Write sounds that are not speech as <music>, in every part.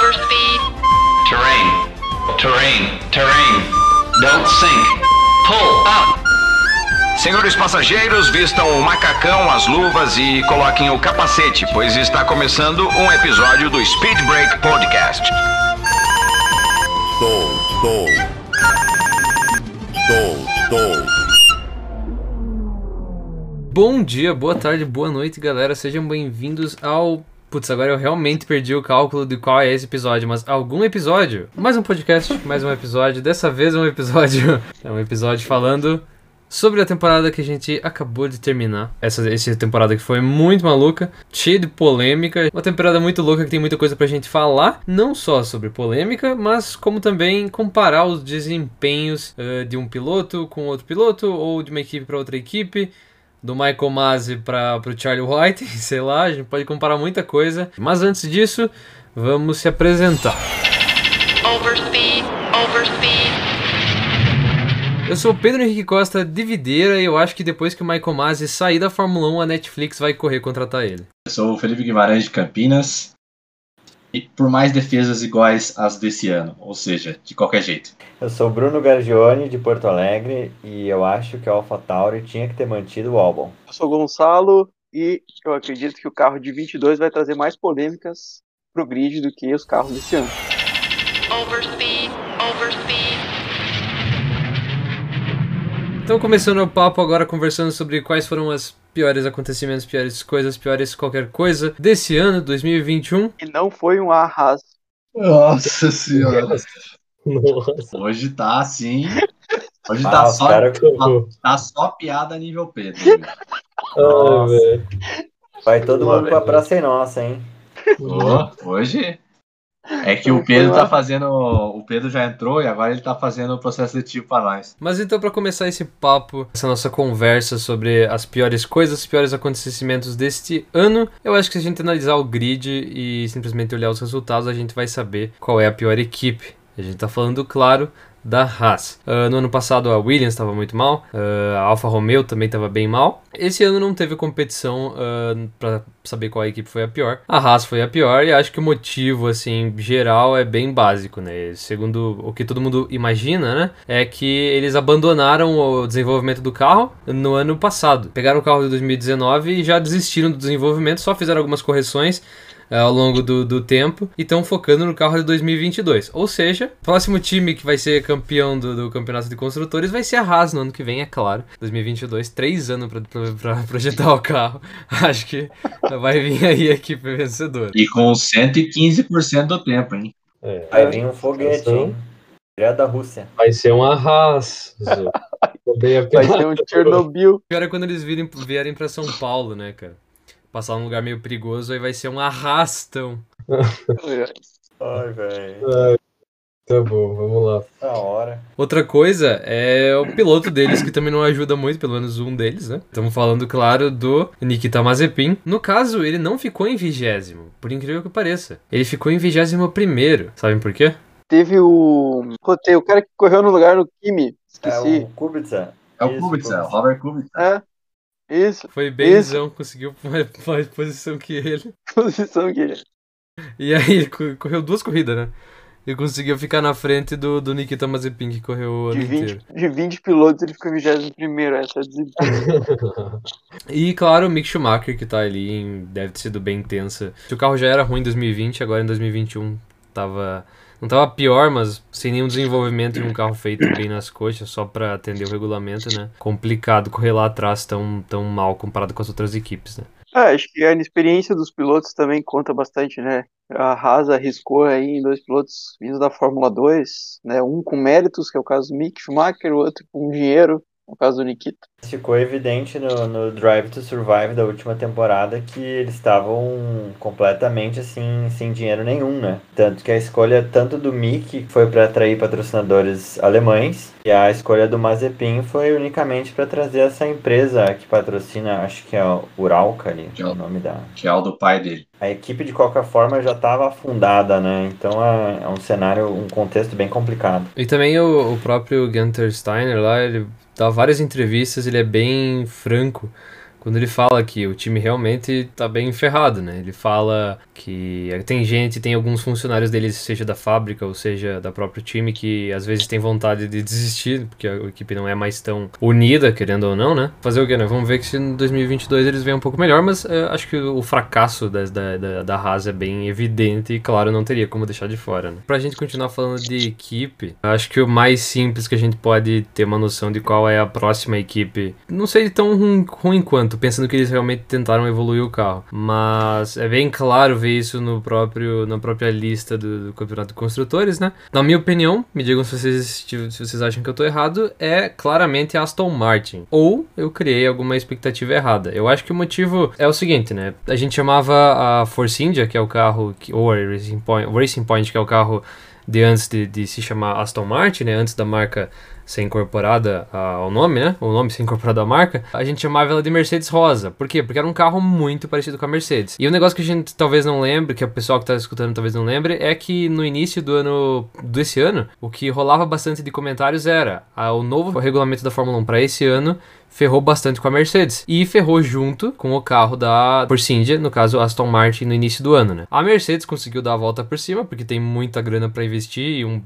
Overspeed. Terrain. Terrain. Terrain. Don't sink. Pull up. Senhores passageiros, vistam o macacão, as luvas e coloquem o capacete, pois está começando um episódio do Speed Break Podcast. Bom dia, boa tarde, boa noite, galera. Sejam bem-vindos ao. Putz, agora eu realmente perdi o cálculo de qual é esse episódio, mas algum episódio. Mais um podcast, mais um episódio. Dessa vez é um episódio. <laughs> É um episódio falando sobre a temporada que a gente acabou de terminar. Essa, essa temporada que foi muito maluca, cheia de polêmica. Uma temporada muito louca que tem muita coisa pra gente falar. Não só sobre polêmica, mas como também comparar os desempenhos uh, de um piloto com outro piloto, ou de uma equipe para outra equipe do Michael Masi para o Charlie White, <laughs> sei lá, a gente pode comparar muita coisa. Mas antes disso, vamos se apresentar. Overspeed. Overspeed. Eu sou o Pedro Henrique Costa de Videira e eu acho que depois que o Michael Masi sair da Fórmula 1, a Netflix vai correr contratar ele. Eu sou o Felipe Guimarães de Campinas. E por mais defesas iguais às desse ano, ou seja, de qualquer jeito. Eu sou Bruno Gargione, de Porto Alegre, e eu acho que a AlphaTauri tinha que ter mantido o álbum. Eu sou Gonçalo e eu acredito que o carro de 22 vai trazer mais polêmicas pro grid do que os carros desse ano. Overspeed. Então, começando o papo agora, conversando sobre quais foram as piores acontecimentos, piores coisas, piores qualquer coisa desse ano, 2021. E não foi um arraso. Nossa senhora. Nossa. Hoje tá assim. Hoje Ah, tá, só, cara tá, tá só piada nível Pedro. Velho. Vai todo mundo pra Praça é Nossa, hein? Ô, hoje. É que <laughs> o Pedro tá fazendo. O Pedro já entrou e agora ele tá fazendo o processo seletivo pra nós. Mas então, para começar esse papo, essa nossa conversa sobre as piores coisas, os piores acontecimentos deste ano, eu acho que se a gente analisar o grid e simplesmente olhar os resultados, a gente vai saber qual é a pior equipe. A gente tá falando, claro, da Haas. Ah, no ano passado a Williams estava muito mal, ah, a Alfa Romeo também estava bem mal. Esse ano não teve competição para saber qual equipe foi a pior. A Haas foi a pior e acho que o motivo, assim, geral é bem básico, né? Segundo o que todo mundo imagina, né? É que eles abandonaram o desenvolvimento do carro no ano passado. Pegaram o carro de 2019 e já desistiram do desenvolvimento, só fizeram algumas correções ao longo do, do tempo e estão focando no carro de 2022. Ou seja, o próximo time que vai ser campeão do, do campeonato de construtores vai ser a Haas no ano que vem, é claro. 2022, três anos para <laughs> projetar o carro. Acho que vai vir aí a equipe vencedora. E com 115% do tempo, hein? É. Vai vir um foguete, hein? Direto da Rússia. Vai ser um arraso. <laughs> Também é Vai ser um Chernobyl. Pior é quando eles virem, vierem para São Paulo, né, cara? Passar num lugar meio perigoso, aí vai ser um arrastão. <laughs> Ai, velho. Tá bom, vamos lá. Da hora. Outra coisa é o piloto deles, que também não ajuda muito, pelo menos um deles, né? Estamos falando, claro, do Nikita Mazepin. No caso, ele não ficou em vigésimo, por incrível que pareça. Ele ficou em vigésimo primeiro. Sabem por quê? Teve o. Putei, o cara que correu no lugar do Kimi. É Esqueci. o Kubica. É o Kubica, Kubica. o Robert Kubica. É. Isso. Foi benzão, conseguiu mais, <laughs> posição que ele. <laughs> Posição que. E aí, ele co- correu duas corridas, né? E conseguiu ficar na frente do, do Nikita Mazepin, que correu o De ano 20, inteiro. de 20 pilotos, ele ficou em 21 essa é. <laughs> E claro, o Mick Schumacher, que tá ali, em- deve ter sido bem tensa. Se o carro já era ruim em 2020, agora em 2021 tava. Não tava pior, mas sem nenhum desenvolvimento de um carro feito bem nas coxas, só pra atender o regulamento, né? Complicado correr lá atrás tão, tão mal comparado com as outras equipes, né? Ah, acho que a inexperiência dos pilotos também conta bastante, né? A Haas arriscou aí em dois pilotos vindos da Fórmula 2, né? Um com méritos, que é o caso do Mick Schumacher, o outro com dinheiro, no caso do Nikita. Ficou evidente no, no Drive to Survive da última temporada que eles estavam completamente assim, sem dinheiro nenhum, né? Tanto que a escolha tanto do Mick foi para atrair patrocinadores alemães e a escolha do Mazepin foi unicamente para trazer essa empresa que patrocina, acho que é o Uralca ali, Que é o o- nome da. Que é o do pai dele. A equipe de qualquer forma já estava afundada, né? Então é, é um cenário, um contexto bem complicado. E também o, o próprio Gunter Steiner lá, ele dá várias entrevistas, ele é bem franco quando ele fala que o time realmente tá bem ferrado, né? Ele fala que tem gente, tem alguns funcionários deles, seja da fábrica ou seja da próprio time, que às vezes tem vontade de desistir, porque a equipe não é mais tão unida, querendo ou não, né? Fazer o quê, né? Vamos ver que se em 2022 eles venham um pouco melhor, mas uh, acho que o fracasso da, da, da, da Haas é bem evidente e, claro, não teria como deixar de fora, né? Pra gente continuar falando de equipe, acho que o mais simples que a gente pode ter uma noção de qual é a próxima equipe, não sei tão ruim, ruim quanto, pensando que eles realmente tentaram evoluir o carro, mas é bem claro ver isso no próprio, na própria lista do, do Campeonato de Construtores, né? Na minha opinião, me digam se vocês, se vocês acham que eu tô errado, é claramente Aston Martin. Ou eu criei alguma expectativa errada. Eu acho que o motivo é o seguinte, né? A gente chamava a Force India, que é o carro, que, ou Racing Point, Racing Point, que é o carro de antes de, de se chamar Aston Martin, né? Antes da marca ser incorporada ao nome, né? O nome ser incorporado à marca, a gente chamava ela de Mercedes Rosa. Por quê? Porque era um carro muito parecido com a Mercedes. E o um negócio que a gente talvez não lembre, que o pessoal que tá escutando talvez não lembre, é que no início do ano desse ano, o que rolava bastante de comentários era ah, o novo regulamento da Fórmula 1 para esse ano ferrou bastante com a Mercedes. E ferrou junto com o carro da India, no caso Aston Martin, no início do ano, né? A Mercedes conseguiu dar a volta por cima, porque tem muita grana para investir e um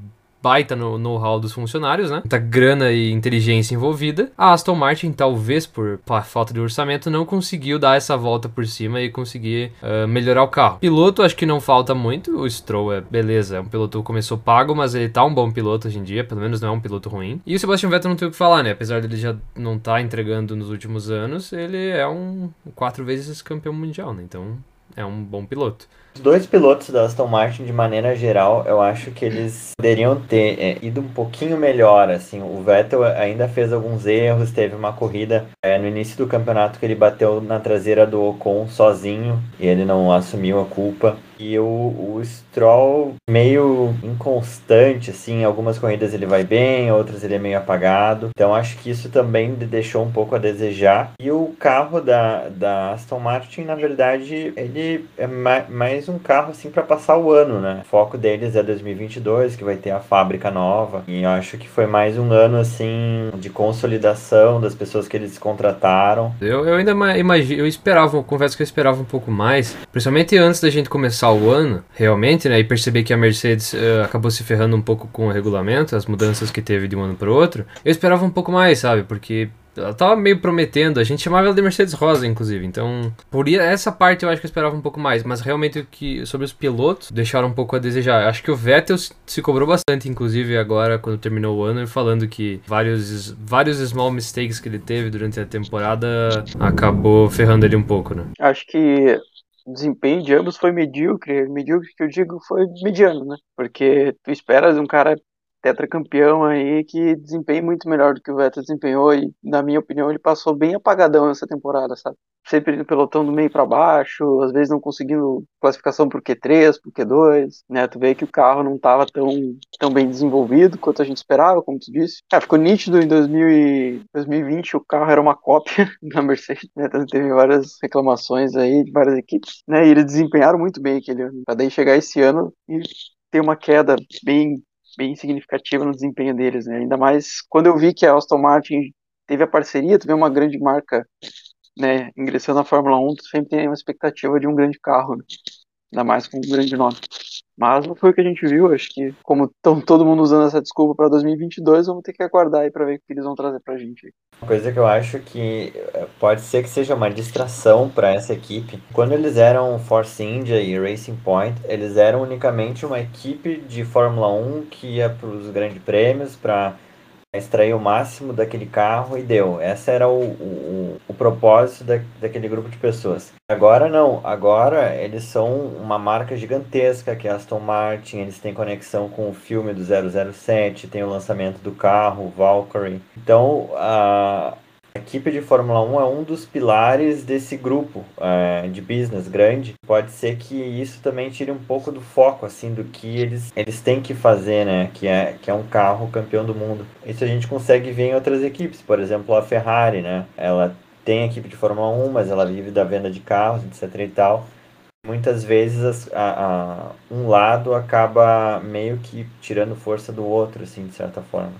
baita no know-how dos funcionários, né? Muita grana e inteligência envolvida. A Aston Martin, talvez por falta de orçamento, não conseguiu dar essa volta por cima e conseguir uh, melhorar o carro. Piloto, acho que não falta muito. O Stroll é beleza, é um piloto que começou pago, mas ele tá um bom piloto hoje em dia, pelo menos não é um piloto ruim. E o Sebastian Vettel não tem o que falar, né? Apesar dele já não estar tá entregando nos últimos anos, ele é um quatro vezes campeão mundial, né? Então é um bom piloto. Os dois pilotos da Aston Martin, de maneira geral, eu acho que eles poderiam ter é, ido um pouquinho melhor. Assim, o Vettel ainda fez alguns erros, teve uma corrida é, no início do campeonato que ele bateu na traseira do Ocon sozinho e ele não assumiu a culpa. E o, o Stroll meio inconstante, assim, algumas corridas ele vai bem, outras ele é meio apagado. Então acho que isso também deixou um pouco a desejar. E o carro da, da Aston Martin, na verdade, ele é mais um carro assim para passar o ano, né? O foco deles é 2022, que vai ter a fábrica nova. E eu acho que foi mais um ano assim de consolidação das pessoas que eles contrataram. Eu, eu ainda imagino, eu esperava, eu confesso que eu esperava um pouco mais, principalmente antes da gente começar começar o ano, realmente, né, e perceber que a Mercedes uh, acabou se ferrando um pouco com o regulamento, as mudanças que teve de um ano para o outro, eu esperava um pouco mais, sabe? Porque ela tava meio prometendo, a gente chamava ela de Mercedes Rosa, inclusive. Então, por essa parte eu acho que eu esperava um pouco mais, mas realmente o que sobre os pilotos deixaram um pouco a desejar. Acho que o Vettel se cobrou bastante, inclusive agora quando terminou o ano, falando que vários vários small mistakes que ele teve durante a temporada acabou ferrando ele um pouco, né? Acho que o desempenho de ambos foi medíocre. Medíocre que eu digo foi mediano, né? Porque tu esperas um cara tetracampeão aí que desempenhe muito melhor do que o Vettel desempenhou e, na minha opinião, ele passou bem apagadão essa temporada, sabe? Sempre no pelotão do meio para baixo, às vezes não conseguindo classificação por Q3, por Q2, né? Tu vê que o carro não estava tão, tão bem desenvolvido quanto a gente esperava, como tu disse. Ah, ficou nítido em 2000 e 2020 o carro era uma cópia <laughs> da Mercedes, né? Então teve várias reclamações aí de várias equipes, né? E eles desempenharam muito bem aquele ano. Pra daí chegar esse ano e ter uma queda bem bem significativa no desempenho deles, né? Ainda mais quando eu vi que a Aston Martin teve a parceria, teve uma grande marca, né, ingressando na Fórmula 1, tu sempre tem uma expectativa de um grande carro, né? ainda mais com um grande nome. Mas não foi o que a gente viu, acho que como estão todo mundo usando essa desculpa para 2022, vamos ter que aguardar aí para ver o que eles vão trazer pra gente. Uma coisa que eu acho que eh, pode ser que seja uma distração para essa equipe. Quando eles eram Force India e Racing Point, eles eram unicamente uma equipe de Fórmula 1 que ia para os grandes prêmios, para extrair o máximo daquele carro e deu. Esse era o, o, o propósito da, daquele grupo de pessoas. Agora não, agora eles são uma marca gigantesca que é Aston Martin, eles têm conexão com o filme do 007, tem o lançamento do carro, Valkyrie. Então, a, a equipe de Fórmula 1 é um dos pilares desse grupo é, de business grande. Pode ser que isso também tire um pouco do foco assim do que eles, eles têm que fazer, né? Que é, que é um carro campeão do mundo. Isso a gente consegue ver em outras equipes. Por exemplo, a Ferrari, né? Ela tem equipe de Fórmula 1, mas ela vive da venda de carros, etc e tal. Muitas vezes a, a, um lado acaba meio que tirando força do outro, assim, de certa forma.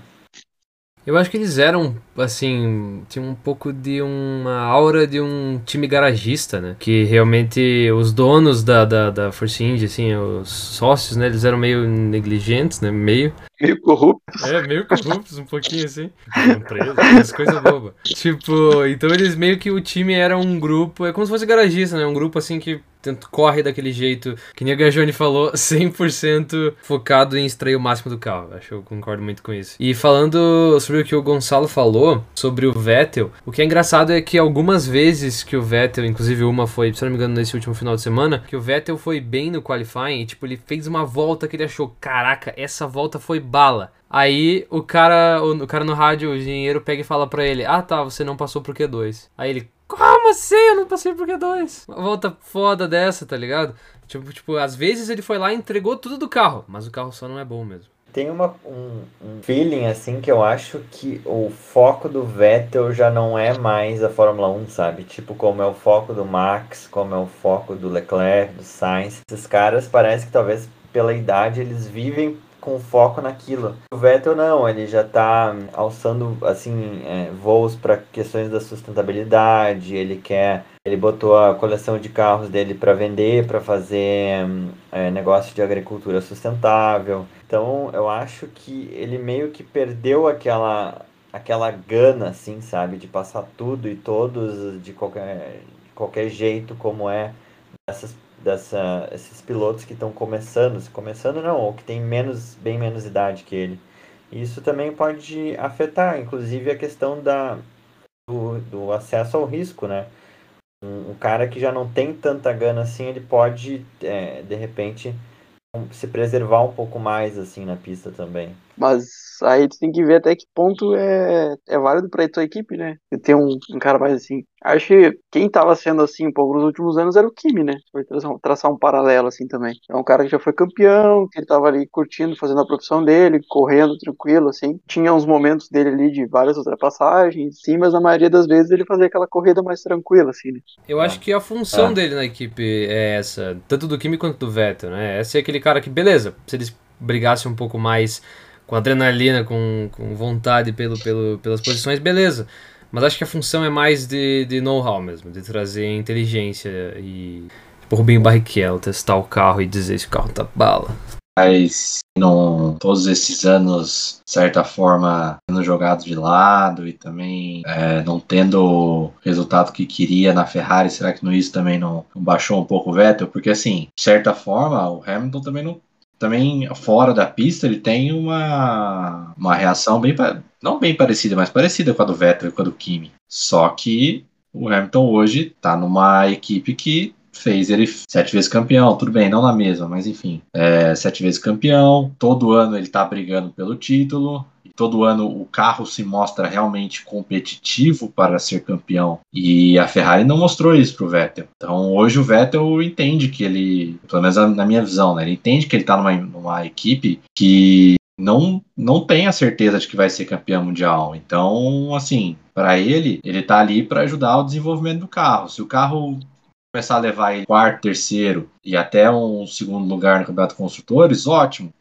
Eu acho que eles eram, assim, tinham um pouco de uma aura de um time garagista, né? Que realmente os donos da, da, da Force India, assim, os sócios, né? Eles eram meio negligentes, né? Meio. Meio corrupto. É, meio corruptos, um pouquinho assim. Empresa, essas coisas bobas. Tipo, então eles meio que o time era um grupo, é como se fosse garagista, né? Um grupo assim que tanto corre daquele jeito, que nem a Gajone falou, <laughs> 100% focado em extrair o máximo do carro. Acho que eu concordo muito com isso. E falando sobre o que o Gonçalo falou, sobre o Vettel, o que é engraçado é que algumas vezes que o Vettel, inclusive uma foi, se não me engano, nesse último final de semana, que o Vettel foi bem no qualifying e, tipo, ele fez uma volta que ele achou, caraca, essa volta foi bala. Aí o cara, o, o cara no rádio, o engenheiro, pega e fala pra ele: Ah tá, você não passou pro Q2. Aí ele, como assim? Eu não passei por Q2. Uma volta foda dessa, tá ligado? Tipo, tipo, às vezes ele foi lá e entregou tudo do carro, mas o carro só não é bom mesmo. Tem uma, um, um feeling assim que eu acho que o foco do Vettel já não é mais a Fórmula 1, sabe? Tipo, como é o foco do Max, como é o foco do Leclerc, do Sainz. Esses caras parece que talvez pela idade eles vivem com foco naquilo. O Vettel não, ele já tá alçando assim é, voos para questões da sustentabilidade, ele quer, ele botou a coleção de carros dele para vender, para fazer é, negócio de agricultura sustentável. Então, eu acho que ele meio que perdeu aquela aquela gana assim, sabe, de passar tudo e todos de qualquer de qualquer jeito como é essas dessa esses pilotos que estão começando, começando não, ou que tem menos bem menos idade que ele. Isso também pode afetar, inclusive a questão da do, do acesso ao risco, né? Um, um, cara que já não tem tanta gana assim, ele pode é, de repente se preservar um pouco mais assim na pista também. Mas aí tu tem que ver até que ponto é, é válido pra tua equipe, né? Ter um, um cara mais assim. Acho que quem tava sendo assim um pouco nos últimos anos era o Kimi, né? Foi traçar, traçar um paralelo assim também. É um cara que já foi campeão, que ele tava ali curtindo, fazendo a profissão dele, correndo tranquilo, assim. Tinha uns momentos dele ali de várias ultrapassagens, sim, mas a maioria das vezes ele fazia aquela corrida mais tranquila, assim, né? Eu acho que a função dele na equipe é essa, tanto do Kimi quanto do Vettel, né? É ser aquele cara que, beleza, se eles brigassem um pouco mais com adrenalina, com, com vontade pelo, pelo, pelas posições, beleza. Mas acho que a função é mais de, de know-how mesmo, de trazer inteligência e. Tipo, Rubinho Barrichello, testar o carro e dizer se o carro tá bala. Mas não todos esses anos, de certa forma, sendo jogado de lado e também é, não tendo o resultado que queria na Ferrari, será que no isso também não, não baixou um pouco o Vettel? Porque assim, de certa forma, o Hamilton também não também fora da pista ele tem uma, uma reação bem não bem parecida, mas parecida com a do Vettel e com a do Kimi. Só que o Hamilton hoje está numa equipe que fez ele sete vezes campeão, tudo bem, não na mesma, mas enfim, é, sete vezes campeão. Todo ano ele está brigando pelo título todo ano o carro se mostra realmente competitivo para ser campeão. E a Ferrari não mostrou isso para o Vettel. Então hoje o Vettel entende que ele, pelo menos na minha visão, né, ele entende que ele está numa, numa equipe que não, não tem a certeza de que vai ser campeão mundial. Então, assim, para ele, ele está ali para ajudar o desenvolvimento do carro. Se o carro começar a levar ele quarto, terceiro e até um segundo lugar no Campeonato Construtores, ótimo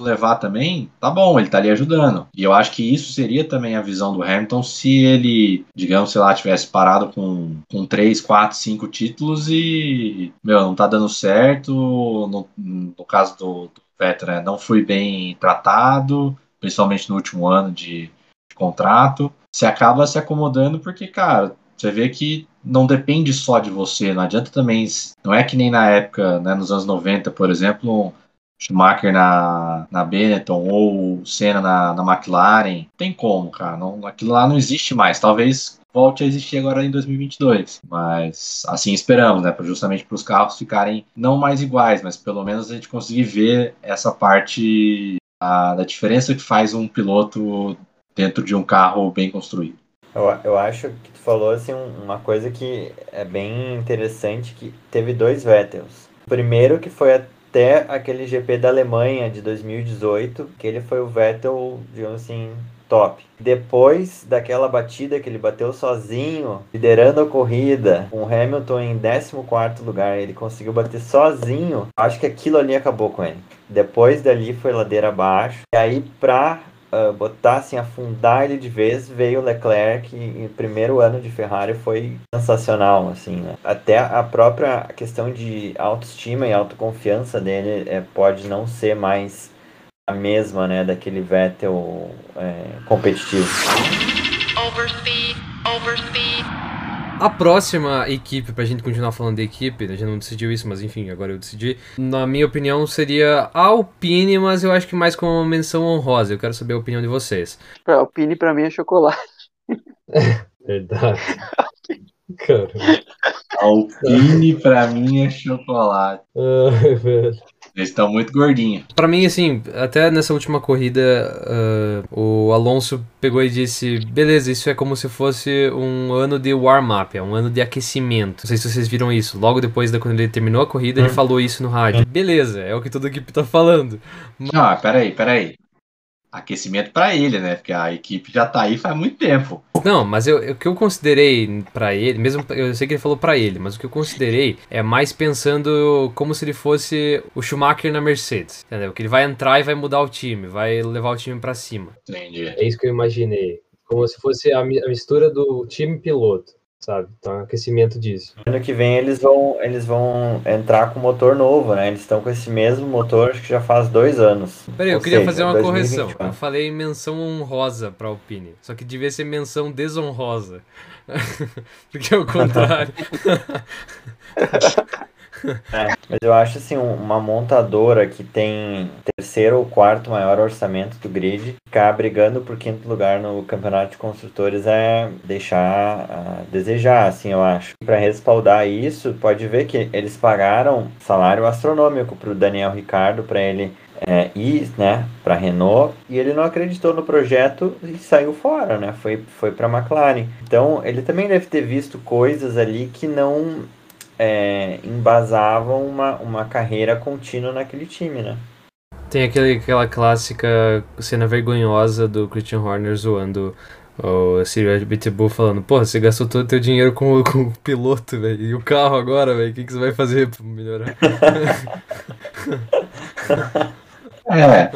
levar também, tá bom, ele tá ali ajudando. E eu acho que isso seria também a visão do Hamilton se ele, digamos, sei lá, tivesse parado com, com 3, 4, 5 títulos e, meu, não tá dando certo. No, no caso do, do né, não foi bem tratado, principalmente no último ano de, de contrato. Você acaba se acomodando porque, cara, você vê que não depende só de você, não adianta também, não é que nem na época, né, nos anos 90, por exemplo, Schumacher na, na Benetton ou Senna na, na McLaren. Tem como, cara. Não, aquilo lá não existe mais. Talvez volte a existir agora em 2022. Mas assim esperamos, né? Justamente para os carros ficarem não mais iguais, mas pelo menos a gente conseguir ver essa parte a, da diferença que faz um piloto dentro de um carro bem construído. Eu, eu acho que tu falou assim, uma coisa que é bem interessante, que teve dois Vettels. O primeiro que foi a até aquele GP da Alemanha de 2018, que ele foi o Vettel, digamos assim, top. Depois daquela batida que ele bateu sozinho, liderando a corrida, com o Hamilton em 14 lugar, ele conseguiu bater sozinho. Acho que aquilo ali acabou com ele. Depois dali foi ladeira abaixo. E aí, pra botar assim, afundar ele de vez, veio o Leclerc e o primeiro ano de Ferrari foi sensacional, assim, né? Até a própria questão de autoestima e autoconfiança dele é, pode não ser mais a mesma, né, daquele Vettel é, competitivo. Overspeed, overspeed, A próxima equipe, pra gente continuar falando de equipe, a gente não decidiu isso, mas enfim, agora eu decidi. Na minha opinião, seria a Alpine, mas eu acho que mais como uma menção honrosa. Eu quero saber a opinião de vocês. Pra Alpine pra mim é chocolate. <laughs> Verdade. Cara. Alpine pra mim é chocolate. Ai, velho. Eles estão muito gordinhos. Pra mim, assim, até nessa última corrida, ah, o Alonso pegou e disse: beleza, isso é como se fosse um ano de warm-up, é um ano de aquecimento. Não sei se vocês viram isso. Logo depois da quando ele terminou a corrida, ele falou isso no rádio. Beleza, é o que toda a equipe tá falando. Não, peraí, peraí. Aquecimento pra ele, né? Porque a equipe já tá aí faz muito tempo. Não, mas eu, eu- o que eu considerei pra ele, mesmo eu sei que ele falou pra ele, mas o que eu considerei é mais pensando como se ele fosse o Schumacher na Mercedes, entendeu? Que ele vai entrar e vai mudar o time, vai levar o time pra cima. Entendi. É isso que eu imaginei. Como se fosse a, mi- a mistura do time piloto, sabe? Então, aquecimento disso. Ano que vem eles vão, eles vão entrar com motor novo, né? Eles estão com esse mesmo motor, acho que já faz dois anos. Peraí, eu queria seja, fazer uma 2021. correção. Eu falei menção honrosa pra Alpine, só que devia ser menção desonrosa. <laughs> Porque é o contrário. <laughs> É, <laughs> mas eu acho assim, um- uma montadora que tem terceiro ou quarto maior orçamento do grid, ficar brigando por quinto lugar no campeonato de construtores é deixar a desejar, assim, eu acho. Para respaldar isso, pode ver que eles pagaram salário astronômico para o Daniel Ricardo para ele é, ir, né, para Renault e ele não acreditou no projeto e saiu fora, né? Foi foi para McLaren. Então ele também deve ter visto coisas ali que não é, embasavam uma, uma carreira contínua naquele time, né? Tem aquele, aquela clássica cena vergonhosa do Christian Horner zoando o Sirius Bitbull falando, porra, você gastou todo o teu dinheiro com, o- <laughs> com o piloto, velho, e o carro agora, velho, o que, que você vai fazer pra melhorar? <laughs> É,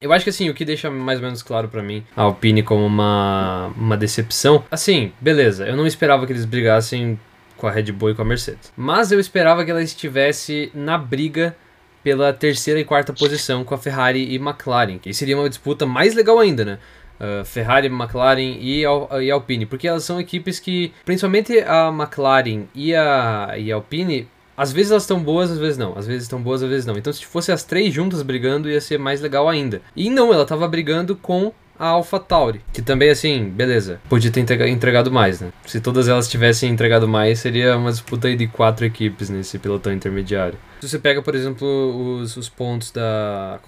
Eu acho que assim, o que deixa mais ou menos claro pra mim a Alpine como uma, uma decepção, assim, beleza, eu não esperava que eles brigassem com a Red Bull e com a Mercedes. Mas eu esperava que ela estivesse na briga pela terceira e quarta posição com a Ferrari e McLaren, que seria uma disputa mais legal ainda, né? Uh, Ferrari, McLaren e, Al e Alpine, porque elas são equipes que, principalmente a McLaren e a, e Alpine, às vezes elas estão boas, às vezes não. Às vezes estão boas, às vezes não. Então, se fosse as três juntas brigando, ia ser mais legal ainda. E não, ela tava brigando com a AlphaTauri, que também, assim, beleza, podia ter entrega- entregado mais, né? Se todas elas tivessem entregado mais, seria uma disputa aí de quatro equipes nesse pelotão intermediário. Se você pega, por exemplo, os, os pontos da,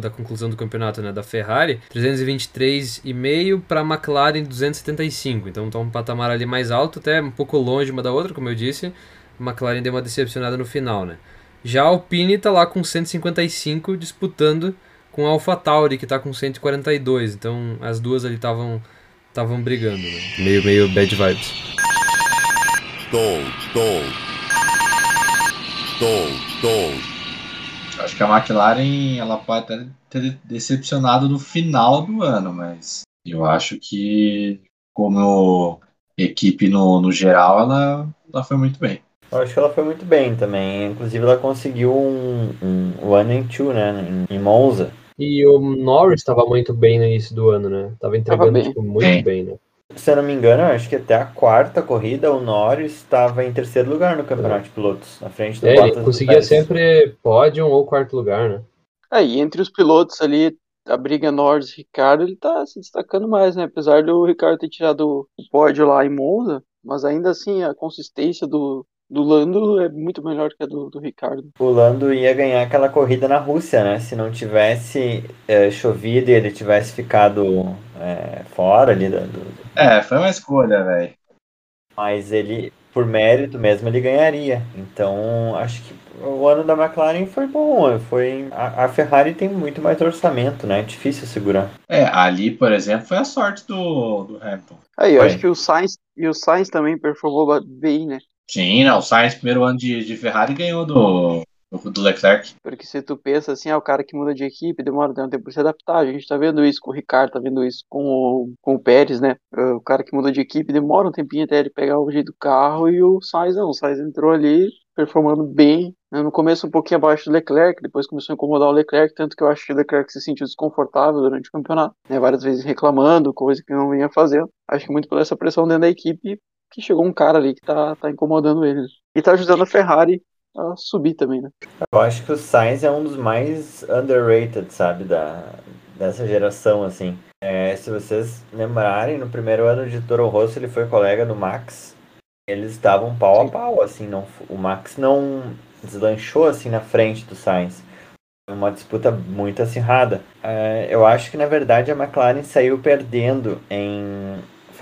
da conclusão do campeonato, né, da Ferrari, 323,5 para a McLaren 275, então tá um patamar ali mais alto, até um pouco longe uma da outra, como eu disse. A McLaren deu uma decepcionada no final, né? Já a Alpine tá lá com 155 disputando com a AlphaTauri que tá com 142. Então as duas ali estavam estavam brigando, né? Meio meio bad vibes. Stole, stole. Stole, stole. acho que a McLaren ela pode até ter decepcionado no final do ano, mas eu acho que como equipe no, no geral ela, ela foi muito bem. Eu acho que ela foi muito bem também. Inclusive, ela conseguiu um, um one and two, né? Em Monza. E o Norris estava muito bem no início do ano, né? Tava entregando bem. tipo, muito Bem. bem, né? Se eu não me engano, eu acho que até a quarta corrida o Norris estava em terceiro lugar no campeonato de pilotos, na frente do É, Bottas. ele do conseguia sempre pódio ou quarto lugar, né? Aí, entre os pilotos ali, a briga Norris e Ricardo, ele tá se destacando mais, né? Apesar do Ricardo ter tirado o pódio lá em Monza, mas ainda assim a consistência do, do Lando é muito melhor que a do, do Ricardo. O Lando ia ganhar aquela corrida na Rússia, né? Se não tivesse é, chovido e ele tivesse ficado é, fora ali do, do- É, foi uma escolha, velho. Mas ele, por mérito mesmo, ele ganharia. Então, acho que o ano da McLaren foi bom. Foi a, a Ferrari tem muito mais orçamento, né? É difícil segurar. É, ali, por exemplo, foi a sorte do, do Hamilton. Aí, eu Foi. acho que o Sainz, e o Sainz também performou bem, né? Sim, não, o Sainz, primeiro ano de, de Ferrari, ganhou do, do Leclerc. Porque se tu pensa assim, ah, o cara que muda de equipe demora um tempo pra se adaptar. A gente tá vendo isso com o Ricardo, tá vendo isso com o, com o Pérez, né? O cara que muda de equipe demora um tempinho até ele pegar o jeito do carro e o Sainz não. O Sainz entrou ali performando bem. né? No começo um pouquinho abaixo do Leclerc, depois começou a incomodar o Leclerc, tanto que eu acho que o Leclerc se sentiu desconfortável durante o campeonato, né? Várias vezes reclamando, coisa que não vinha fazendo. Acho que muito por essa pressão dentro da equipe que chegou um cara ali que tá, tá incomodando ele. E tá ajudando a Ferrari a subir também, né? Eu acho que o Sainz é um dos mais underrated, sabe, da, dessa geração, assim. É, se vocês lembrarem, no primeiro ano de Toro Rosso ele foi colega do Max. Eles estavam pau a pau, assim, não, o Max não deslanchou assim na frente do Sainz. Foi uma disputa muito acirrada. É, eu acho que na verdade a McLaren saiu perdendo em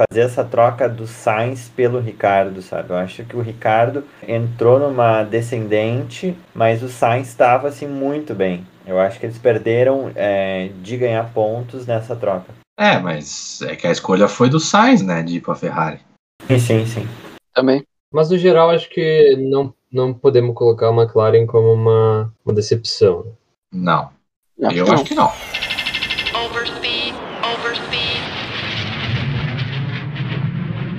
fazer essa troca do Sainz pelo Ricardo, sabe? Eu acho que o Ricardo entrou numa descendente, mas o Sainz estava assim muito bem. Eu acho que eles perderam é, de ganhar pontos nessa troca. É, mas é que a escolha foi do Sainz, né? De ir pra Ferrari. Sim, sim, sim. Também. Mas no geral, acho que não, não podemos colocar a McLaren como uma, uma decepção. né? Não. Acho eu que acho que não.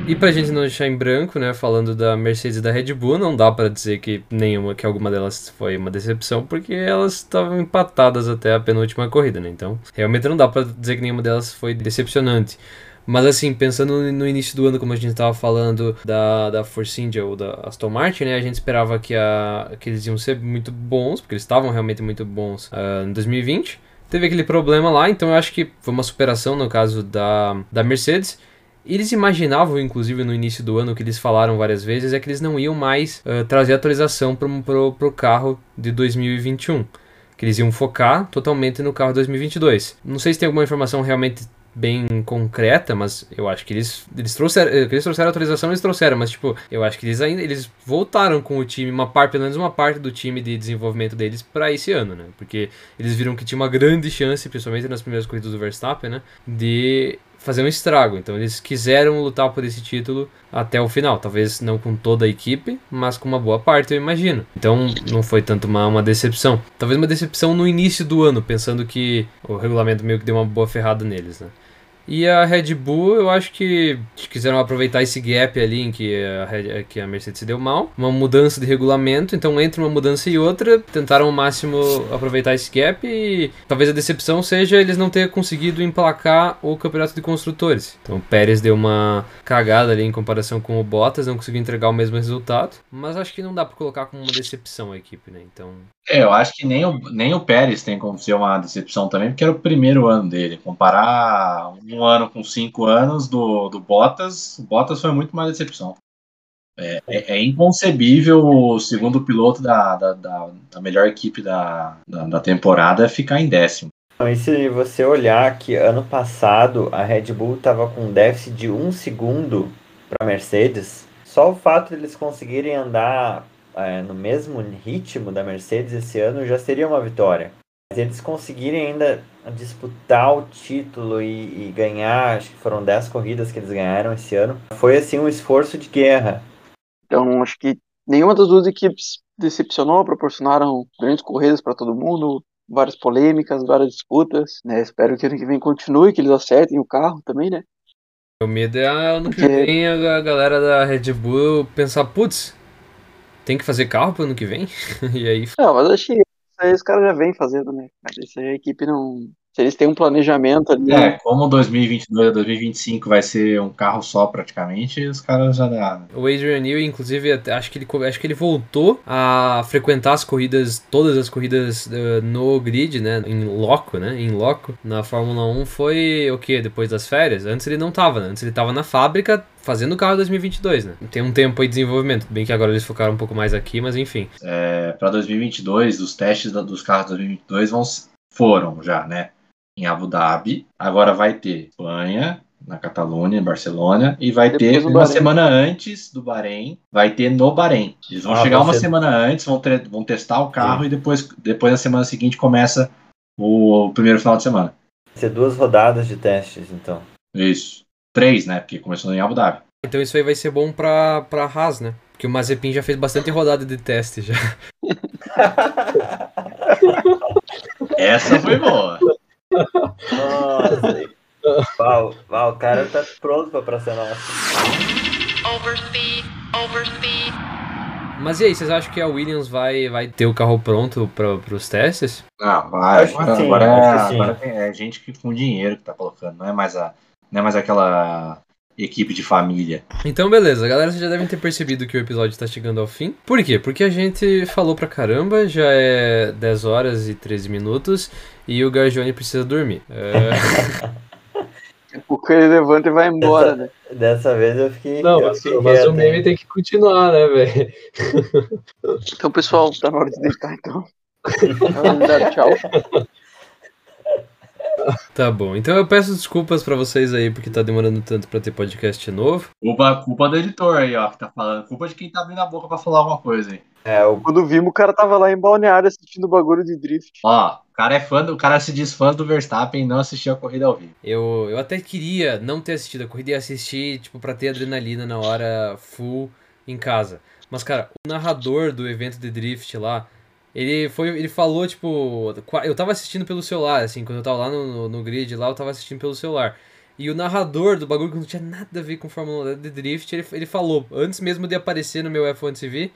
E pra gente não deixar em branco, né, falando da Mercedes e da Red Bull, não dá pra dizer que nenhuma, que alguma delas foi uma decepção, porque elas estavam empatadas até a penúltima corrida, né? Então, realmente não dá pra dizer que nenhuma delas foi decepcionante. Mas assim, pensando no- início do ano, como a gente estava falando da, da Force India ou da Aston Martin, né? A gente esperava que, a, que eles iam ser muito bons, porque eles estavam realmente muito bons ah, em 2020. Teve aquele problema lá, então eu acho que foi uma superação no caso da, da Mercedes. Eles imaginavam, inclusive no início do ano, que eles falaram várias vezes, é que eles não iam mais ah, trazer atualização para o carro de 2021. Que eles iam focar totalmente no carro 2022. Não sei se tem alguma informação realmente bem concreta, mas eu acho que eles, eles trouxeram, eh, eles trouxeram a atualização, eles trouxeram, mas tipo, eu acho que eles ainda eles voltaram com o time, uma parte, pelo menos uma parte do time de desenvolvimento deles para esse ano, né? Porque eles viram que tinha uma grande chance, principalmente nas primeiras corridas do Verstappen, né, de fazer um estrago. Então eles quiseram lutar por esse título até o final. Talvez não com toda a equipe, mas com uma boa parte, eu imagino. Então não foi tanto uma, uma decepção. Talvez uma decepção no início do ano, pensando que o regulamento meio que deu uma boa ferrada neles, né? E a Red Bull, eu acho que quiseram aproveitar esse gap ali em que a, Red- que a Mercedes deu mal, uma mudança de regulamento, então entre uma mudança e outra, tentaram ao máximo aproveitar esse gap e talvez a decepção seja eles não terem conseguido emplacar o campeonato de construtores. Então o Pérez deu uma cagada ali em comparação com o Bottas, não conseguiu entregar o mesmo resultado, mas acho que não dá pra colocar como uma decepção a equipe, né? Então, É, eu acho que nem o, nem o Pérez tem como ser uma decepção também, porque era o primeiro ano dele. Comparar um ano com cinco anos do, do Bottas, o Bottas foi muito mais decepção. É, é- é inconcebível o segundo piloto da, da, da- da melhor equipe da, da, da temporada ficar em décimo. Então, e se você olhar que ano passado a Red Bull estava com um déficit de um segundo para a Mercedes, só o fato de eles conseguirem andar é, no mesmo ritmo da Mercedes esse ano já seria uma vitória. Mas eles conseguirem ainda disputar o título e, e ganhar, acho que foram 10 corridas que eles ganharam esse ano, foi assim um esforço de guerra. Então, acho que nenhuma das duas equipes decepcionou, proporcionaram grandes corridas para todo mundo, várias polêmicas, várias disputas, né? Espero que ano que vem continue, que eles acertem o carro também, né? o medo é ano que Porque- vem a a galera da Red Bull pensar, putz, tem que fazer carro pro ano que vem? <laughs> e aí Não, mas acho que isso aí os caras já vêm fazendo, né? Isso aí a equipe não. Se eles têm um planejamento ali. É, como 2022 a 2025 vai ser um carro só praticamente, os caras já dá. O Adrian Newey, inclusive, até- acho que, ele, acho que ele voltou a frequentar as corridas, todas as corridas eh, no grid, né? Em loco, né? Em loco. Na Fórmula 1 foi o que? Depois das férias? Antes ele não tava, né? Antes ele tava na fábrica fazendo o carro 2022, né? Tem um tempo aí de desenvolvimento. Bem que agora eles focaram um pouco mais aqui, mas enfim. É, para 2022, os testes dos carros 2022 vão, foram já, né? Em Abu Dhabi. Agora vai ter Espanha, na Catalunha, em Barcelona. E vai Depois ter uma Bahrein. semana antes do Bahrein. Vai ter no Bahrein. Eles vão Ah, chegar uma ser- semana antes, vão, tre- vão testar o carro e depois, depois na semana seguinte começa o primeiro final de semana. Vai ser duas rodadas de testes, então. Isso. Três, né? Porque começou em Abu Dhabi. Então isso aí vai ser bom pra, pra Haas, né? Porque o Mazepin já fez bastante rodada de teste já. <laughs> Essa foi boa. Nossa. Val, Val, o cara tá pronto pra Praça Nossa. Oversee, oversee, Mas e aí, vocês acham que a Williams vai, vai ter o carro pronto para os testes? Ah, vai. Acho que Agora, sim, agora, é, acho que sim. agora tem- é gente que com dinheiro que tá colocando, não é mais, a, não é mais aquela equipe de família. Então, beleza, galera, vocês já devem ter percebido que o episódio tá chegando ao fim. Por quê? Porque a gente falou pra caramba, já é 10 horas e 13 minutos e o Garjone precisa dormir. É, <laughs> O que ele levanta e vai embora, né? Dessa vez eu fiquei. Não, eu mas, fiquei mas o meme tem que continuar, né, velho? Então, pessoal, tá na hora de deitar, então. <laughs> Vamos dar tchau. Tá bom, então eu peço desculpas pra vocês aí porque tá demorando tanto pra ter podcast novo. Culpa, culpa do editor aí, ó, que tá falando. Culpa de quem tá abrindo a boca pra falar alguma coisa aí. É, o Quando vimos, o cara tava lá em Balneário assistindo o bagulho de drift. Ó, o cara é fã do, o cara se diz fã do Verstappen e não assistiu a corrida ao vivo. Eu, eu até queria não ter assistido a corrida e assistir, tipo, pra ter adrenalina na hora full em casa. Mas, cara, o narrador do evento de drift lá, ele foi. Ele falou, tipo. Eu tava assistindo pelo celular, assim, quando eu tava lá no, no, grid lá, eu tava assistindo pelo celular. E o narrador do bagulho que não tinha nada a ver com Fórmula 1 de drift, ele, ele falou, antes mesmo de aparecer no meu F1 TV,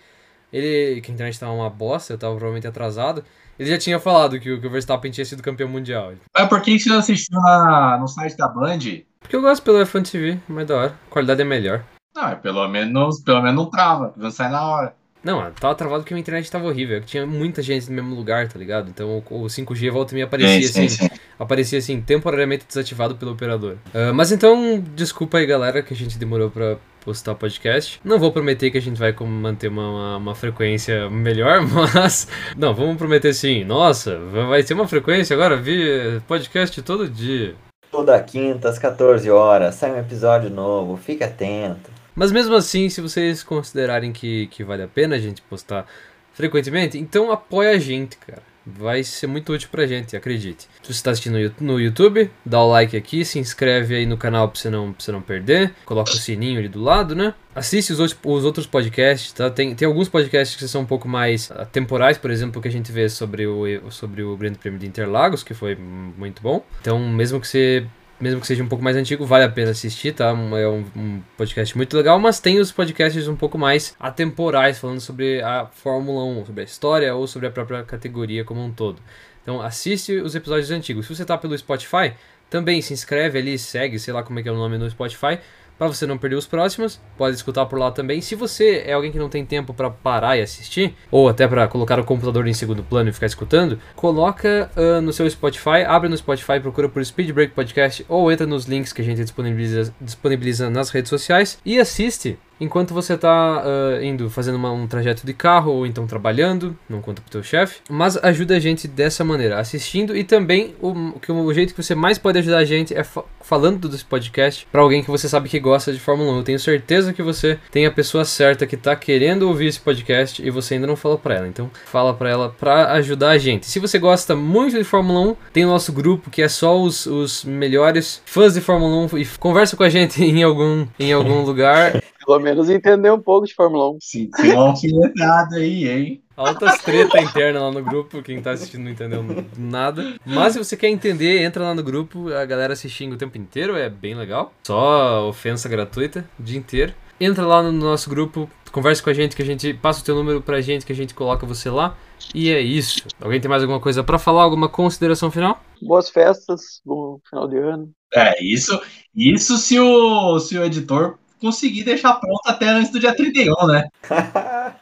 ele. Que a internet tava uma bosta, eu tava provavelmente atrasado. Ele já tinha falado que, o- que o Verstappen tinha sido campeão mundial. Mas por que que você não assistiu na, no site da Band? Porque eu gosto pelo F1 TV, mais da hora. A qualidade é melhor. Não, é pelo menos, pelo menos não trava, não sai na hora. Não, tava travado porque a minha internet tava horrível. Tinha muita gente no mesmo lugar, tá ligado? Então o o 5G volta e me aparecia Sim, assim. sim, sim. Aparecia assim, temporariamente desativado pelo operador. Ah, mas então, desculpa aí, galera, que a gente demorou pra postar o podcast. Não vou prometer que a gente vai manter uma, uma, uma frequência melhor, <laughs> mas. Não, vamos prometer sim. Nossa, vai ter uma frequência agora, vi podcast todo dia. toda quinta às 14 horas sai um episódio novo, fique atento. Mas mesmo assim, se vocês considerarem que, que vale a pena a gente postar frequentemente, então apoia a gente, cara. Vai ser muito útil pra gente, acredite. Se você está assistindo no YouTube, dá o like aqui, se inscreve aí no canal pra você não, pra você não perder. Coloca o sininho ali do lado, né? Assiste os outros, os outros podcasts, tá? Tem, tem alguns podcasts que são um pouco mais ah, temporais, por exemplo, que a gente vê sobre o, sobre o Grande Prêmio de Interlagos, que foi muito bom. Então, mesmo que você mesmo que seja um pouco mais antigo, vale a pena assistir, tá? É um, um podcast muito legal, mas tem os podcasts um pouco mais atemporais, falando sobre a Fórmula 1, sobre a história ou sobre a própria categoria como um todo. Então assiste os episódios antigos. Se você tá pelo Spotify, também se inscreve ali, segue, sei lá como é que é o nome no Spotify, para você não perder os próximos. Pode escutar por lá também. Se você é alguém que não tem tempo para parar e assistir, ou até para colocar o computador em segundo plano e ficar escutando, coloca ah, no seu Spotify, abre no Spotify, procura por Speed Break Podcast ou entra nos links que a gente disponibiliza, disponibiliza nas redes sociais e assiste enquanto você tá ah, indo fazendo uma- um trajeto de carro ou então trabalhando, não conta pro teu chefe, mas ajuda a gente dessa maneira, assistindo e também o, que o jeito que você mais pode ajudar a gente é fa- falando desse podcast para alguém que você sabe que gosta de Fórmula 1. Eu tenho certeza que você tem a pessoa certa que tá querendo ouvir esse podcast e você ainda não falou para ela. Então, fala para ela para ajudar a gente. Se você gosta muito de Fórmula 1, tem o nosso grupo que é só os, os melhores fãs de Fórmula 1 e conversa com a gente <laughs> em algum em algum lugar. Pelo menos entender um pouco de Fórmula 1. Sim, tem uma alfinetada aí, hein? Altas treta interna lá no grupo, quem tá assistindo não entendeu nada. Mas se você quer entender, entra lá no grupo, a galera se xinga o tempo inteiro, é bem legal. Só ofensa gratuita, o dia inteiro. Entra lá no nosso grupo, conversa com a gente, que a gente passa o teu número pra gente, que a gente coloca você lá. E é isso. Alguém tem mais alguma coisa pra falar? Alguma consideração final? Boas festas, bom final de ano. É, isso, isso se o, se o editor conseguir deixar pronto até antes do dia 31, né? <laughs>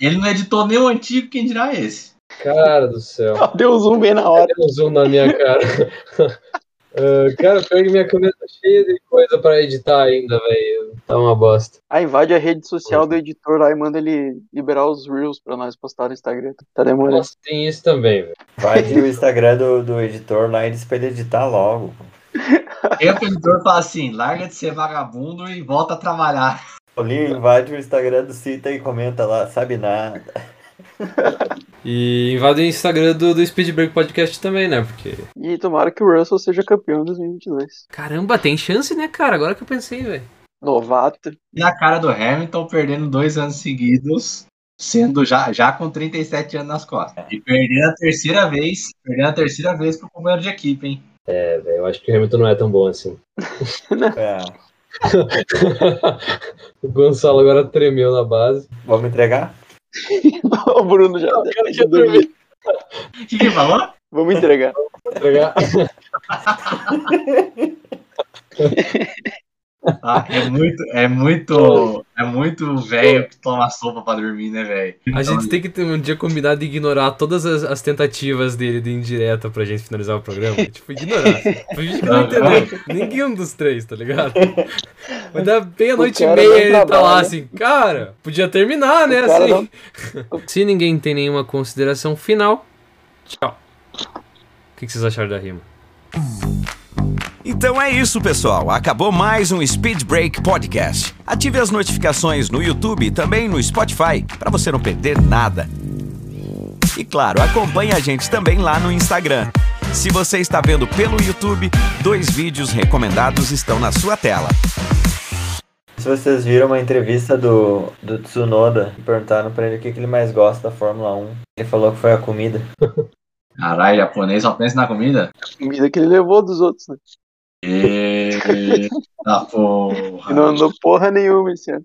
Ele não editou nem o antigo, quem dirá esse? Cara do céu. Deu um zoom bem na hora. Deu um zoom na minha cara. <laughs> Ah, cara, pior que minha câmera tá cheia de coisa pra editar ainda, velho. Tá uma bosta. Ah, invade a rede social do editor lá e manda ele liberar os Reels pra nós postar no Instagram. Tá demorando. Nossa, tem isso também, velho. Vai de o Instagram do, do editor lá e diz pra ele editar logo. Aí o editor fala assim: larga de ser vagabundo e volta a trabalhar. O Linho invade o Instagram do Cita e comenta lá, sabe nada. <laughs> E invade o Instagram do, do Speed Break Podcast também, né? Porque. E tomara que o Russell seja campeão em 2022. Caramba, tem chance, né, cara? Agora que eu pensei, velho. novato. E a cara do Hamilton perdendo dois anos seguidos, sendo já, já com 37 anos nas costas. E perdendo a terceira vez, perdendo a terceira vez pro companheiro de equipe, hein? É, velho, eu acho que o Hamilton não é tão bom assim. É. <laughs> o Gonçalo agora tremeu na base. Vamos entregar? <laughs> o Bruno já cara deve quer dormir. O que que ele falou? Vamos entregar. Entregar. <laughs> Ah, é muito, é muito, é muito velho que toma sopa pra dormir, né, velho? A gente tem que ter um dia combinado de ignorar todas as, as tentativas dele de indireta pra gente finalizar o programa. <laughs> tipo, ignorar. A gente não entendeu. Ninguém dos três, tá ligado? Vai dar bem a O noite e meia não ele tá lá assim, cara, podia terminar, né? O Assim. <laughs> Se ninguém tem nenhuma consideração final, tchau. O que que vocês acharam da rima? Então é isso, pessoal. Acabou mais um Speed Break Podcast. Ative as notificações no YouTube e também no Spotify para você não perder nada. E claro, acompanhe a gente também lá no Instagram. Se você está vendo pelo YouTube, dois vídeos recomendados estão na sua tela. Se vocês viram uma entrevista do, do Tsunoda, perguntaram pra ele o que, que ele mais gosta da Fórmula 1. Ele falou que foi a comida. Caralho, japonês só pensa na comida? Comida que ele levou dos outros, né? Eita E não porra. andou porra nenhuma esse ano.